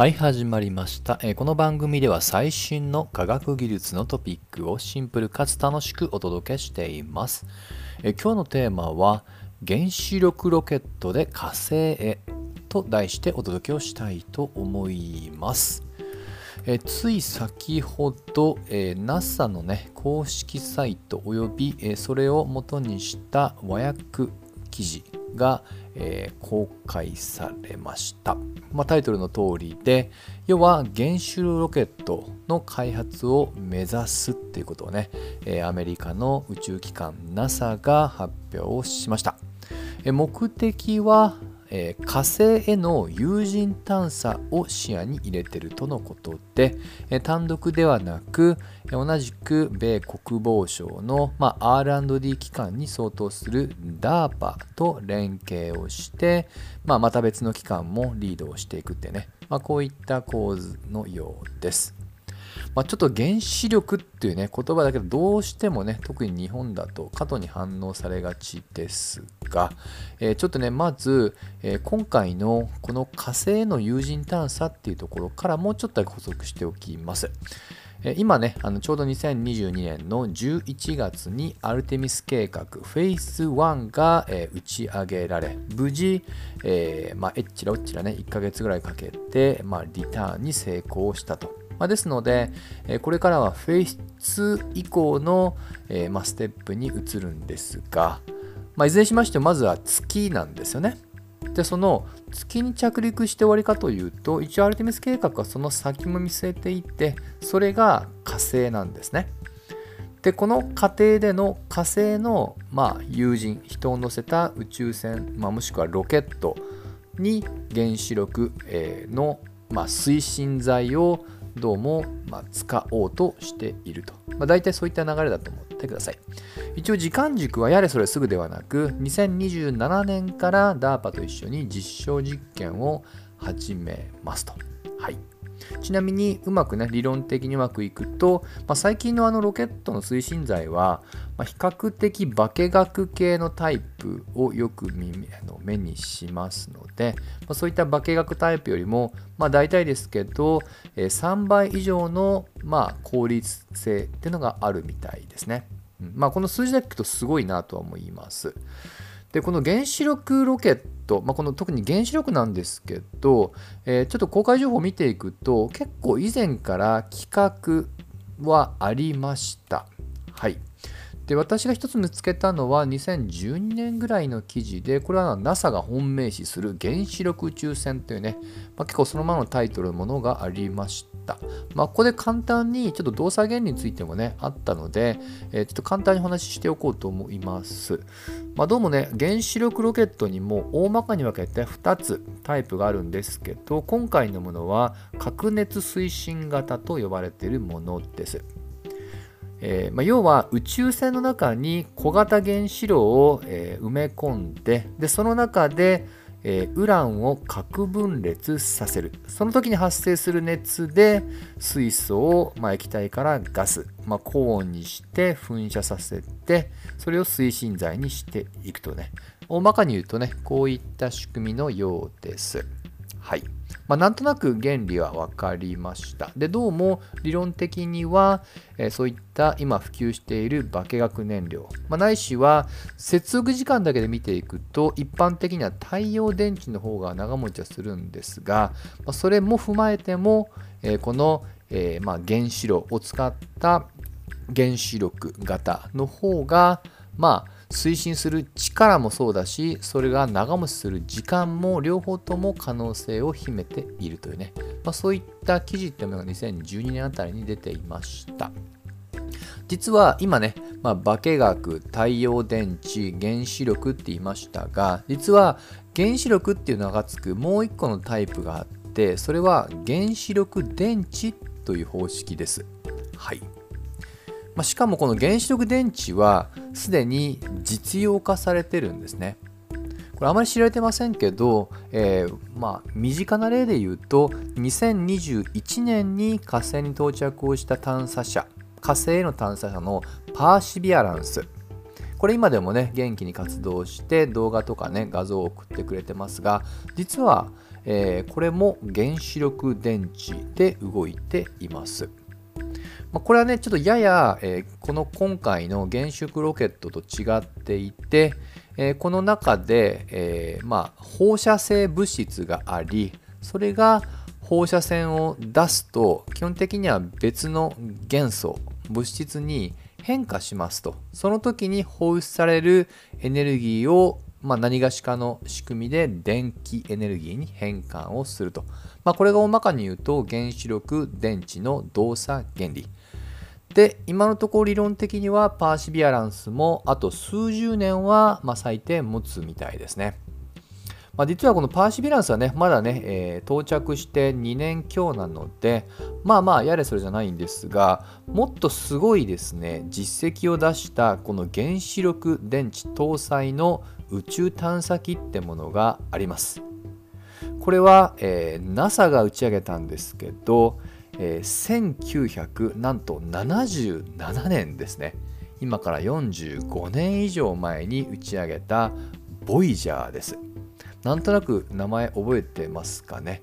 はい、始まりました、えこの番組では最新の科学技術のトピックをシンプルかつ楽しくお届けしています。え今日のテーマは原子力ロケットで火星へと題してお届けをしたいと思います。えつい先ほど、え NASA の、ね、公式サイトおよび、えそれを元にした和訳記事が、えー公開されました、まあ、タイトルの通りで要は原子炉ロケットの開発を目指すっていうことをね、えーアメリカの宇宙機関 NASA が発表しました。え目的は、えー火星への有人探査を視野に入れているとのことで、えー単独ではなく同じく米国防省の、まあ、R&D 機関に相当する DARPA と連携をして、まあ、また別の機関もリードをしていくってね、まあ、こういった構図のようです。まあ、ちょっと原子力っていうね言葉だけどどうしてもね特に日本だと過度に反応されがちですが、えーちょっとねまず、えー今回のこの火星の有人探査っていうところからもうちょっと補足しておきます。今ねあのちょうど2022年の11月にアルテミス計画フェイス1が、えー打ち上げられ無事、えまあ、えっちらおっちらね1ヶ月ぐらいかけて、まあ、リターンに成功したと。まあ、ですので、えこれからはフェイス以降の、えまあ、ステップに移るんですが、まあ、いずれにしましてもまずは月なんですよね。でその月に着陸して終わりかというと一応アルテミス計画はその先も見据えていてそれが火星なんですね。でこの過程での火星の、まあ、有人人を乗せた宇宙船、まあ、もしくはロケットに原子力、えーの、まあ、推進剤をどうも、まあ、使おうとしていると、まあ、大体そういった流れだと思ってください。一応時間軸はやれそれすぐではなく2027年から DARPA と一緒に実証実験を始めますと。はい。ちなみにうまくね理論的にうまくいくと、まあ、最近のあのロケットの推進剤は、まあ、比較的化学系のタイプをよく耳あの目にしますので、まあ、そういった化学タイプよりも、まあ、大体ですけど、えー3倍以上の、まあ、効率性っていうのがあるみたいですね。うんまあ、この数字だけ聞くとすごいなとは思います。でこの原子力ロケット、まあ、この特に原子力なんですけど、えーちょっと公開情報を見ていくと結構以前から企画はありました。はい。で私が一つ見つけたのは2012年ぐらいの記事でこれは NASA が本命視する原子力宇宙船というね、まあ、結構そのままのタイトルのものがありました。まあ、ここで簡単にちょっと動作原理についてもねあったので、えーちょっと簡単にお話ししておこうと思います。まあ、どうもね原子力ロケットにも大まかに分けて2つタイプがあるんですけど今回のものは核熱推進型と呼ばれているものです。えーまあ、要は宇宙船の中に小型原子炉を、えー埋め込んででその中で、えーウランを核分裂させる。その時に発生する熱で水素を、まあ、液体からガス、まあ、高温にして噴射させてそれを推進剤にしていくとね。大まかに言うとねこういった仕組みのようです。はい。まあ、なんとなく原理は分かりました。でどうも理論的には、えーそういった今普及している化学燃料、まあ、ないしは接続時間だけで見ていくと一般的には太陽電池の方が長持ちはするんですが、まあ、それも踏まえても、えーこの、えーまあ、原子炉を使った原子力型の方がまあ推進する力もそうだしそれが長持ちする時間も両方とも可能性を秘めているというね、まあ、そういった記事っていうのが2012年あたりに出ていました。実は今ね、まあ、化学太陽電池原子力って言いましたが実は原子力っていうのがつくもう一個のタイプがあってそれは原子力電池という方式です。はい。まあ、しかもこの原子力電池はすでに実用化されてるんですね。これあまり知られてませんけど、えーまあ、身近な例で言うと2021年に火星に到着をした探査車火星への探査車のパーシビアランスこれ今でもね元気に活動して動画とかね画像を送ってくれてますが実は、えー、これも原子力電池で動いています。まあ、これはねちょっとやや、えー、この今回の原子力ロケットと違っていて、えー、この中で、えー、まあ、放射性物質がありそれが放射線を出すと基本的には別の元素物質に変化しますと。その時に放出されるエネルギーを、まあ、何がしかの仕組みで電気エネルギーに変換をすると、まあ、これが大まかに言うと原子力電池の動作原理。で今のところ理論的にはパーシビアランスもあと数十年は、まあ、最低持つみたいですね。まあ、実はこのパーシビアランスはね、まだね、えー、到着して2年強なので、まあまあ、やれそれじゃないんですが、もっとすごいですね、実績を出したこの原子力電池搭載の宇宙探査機ってものがあります。これは、えー、NASA が打ち上げたんですけど、えー、1900なんと77年ですね。今から45年以上前に打ち上げたボイジャーです。なんとなく名前覚えてますかね。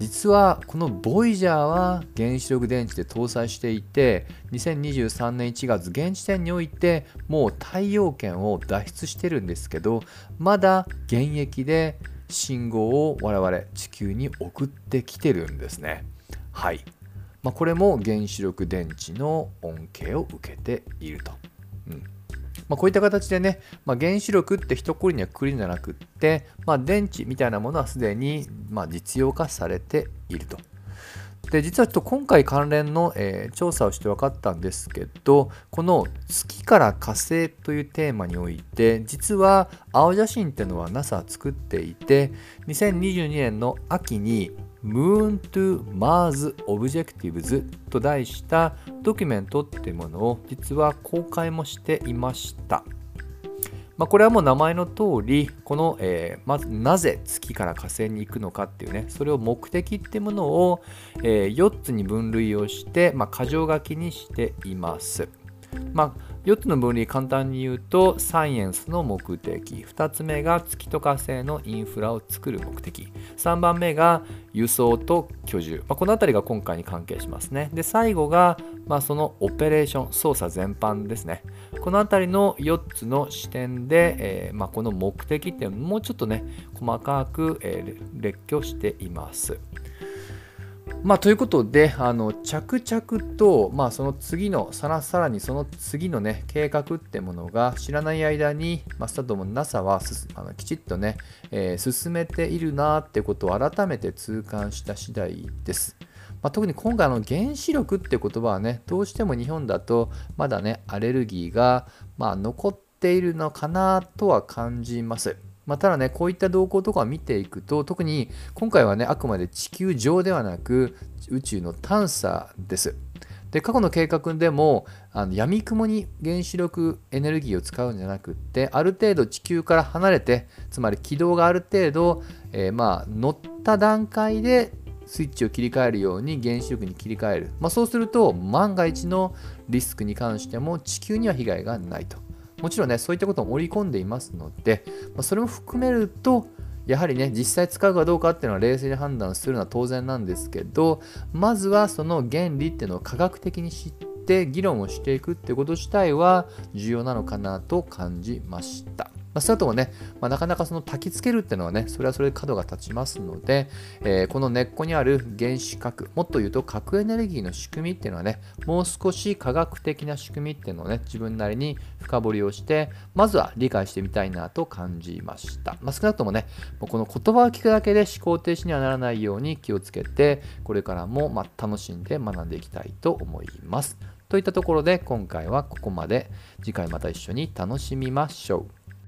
実はこのボイジャーは原子力電池で搭載していて2023年1月現時点においてもう太陽圏を脱出してるんですけどまだ現役で信号を我々地球に送ってきてるんですね。はい、まあ、これも原子力電池の恩恵を受けていると、うんまあ、こういった形でね、まあ、原子力って一括りにはくりじゃなくって、まあ、電池みたいなものはすでにま実用化されていると。で実はちょっと今回関連の、えー、調査をして分かったんですけどこの月から火星というテーマにおいて実は青写真っていうのは NASA 作っていて2022年の秋に Moon to Mars Objectives と題したドキュメントっていうものを実は公開もしていました。まあ、これはもう名前の通りこの、えー、まずなぜ月から火星に行くのかっていうねそれを目的っていうものを、えー、4つに分類をして、まあ、箇条書きにしています。まあ4つの分類簡単に言うとサイエンスの目的。2つ目が月と火星のインフラを作る目的。3番目が輸送と居住、まあ、この辺りが今回に関係しますね。で最後が、まあ、そのオペレーション操作全般ですね。この辺りの4つの視点で、えー、まあ、この目的ってもうちょっとね細かく、えー、列挙しています。まあ、ということであの着々と、まあ、その次のさらさらにその次の、ね、計画ってものが知らない間に、まあ、スタドも NASA はあのきちっとね、えー、進めているなってことを改めて痛感した次第です。まあ、特に今回の原子力って言葉はねどうしても日本だとまだねアレルギーが、まあ、残っているのかなとは感じます。まあ、ただね、こういった動向とかを見ていくと、特に今回はね、あくまで地球上ではなく、宇宙の探査です。で過去の計画でもあの闇雲に原子力エネルギーを使うんじゃなくってある程度地球から離れてつまり軌道がある程度、えー、まあ乗った段階でスイッチを切り替えるように原子力に切り替える、まあ、そうすると万が一のリスクに関しても地球には被害がないともちろんね、そういったことも織り込んでいますので、まあ、それも含めると、やはりね、実際使うかどうかっていうのは冷静に判断するのは当然なんですけど、まずはその原理っていうのを科学的に知って議論をしていくってこと自体は重要なのかなと感じました。まあ、それともね、まあ、なかなかその焚きつけるっていうのはね、それはそれで角が立ちますので、えー、この根っこにある原子核、もっと言うと核エネルギーの仕組みっていうのはね、もう少し科学的な仕組みっていうのをね、自分なりに深掘りをして、まずは理解してみたいなと感じました。まあ、少なくともね、もうこの言葉を聞くだけで思考停止にはならないように気をつけて、これからもま楽しんで学んでいきたいと思います。といったところで今回はここまで。次回また一緒に楽しみましょう。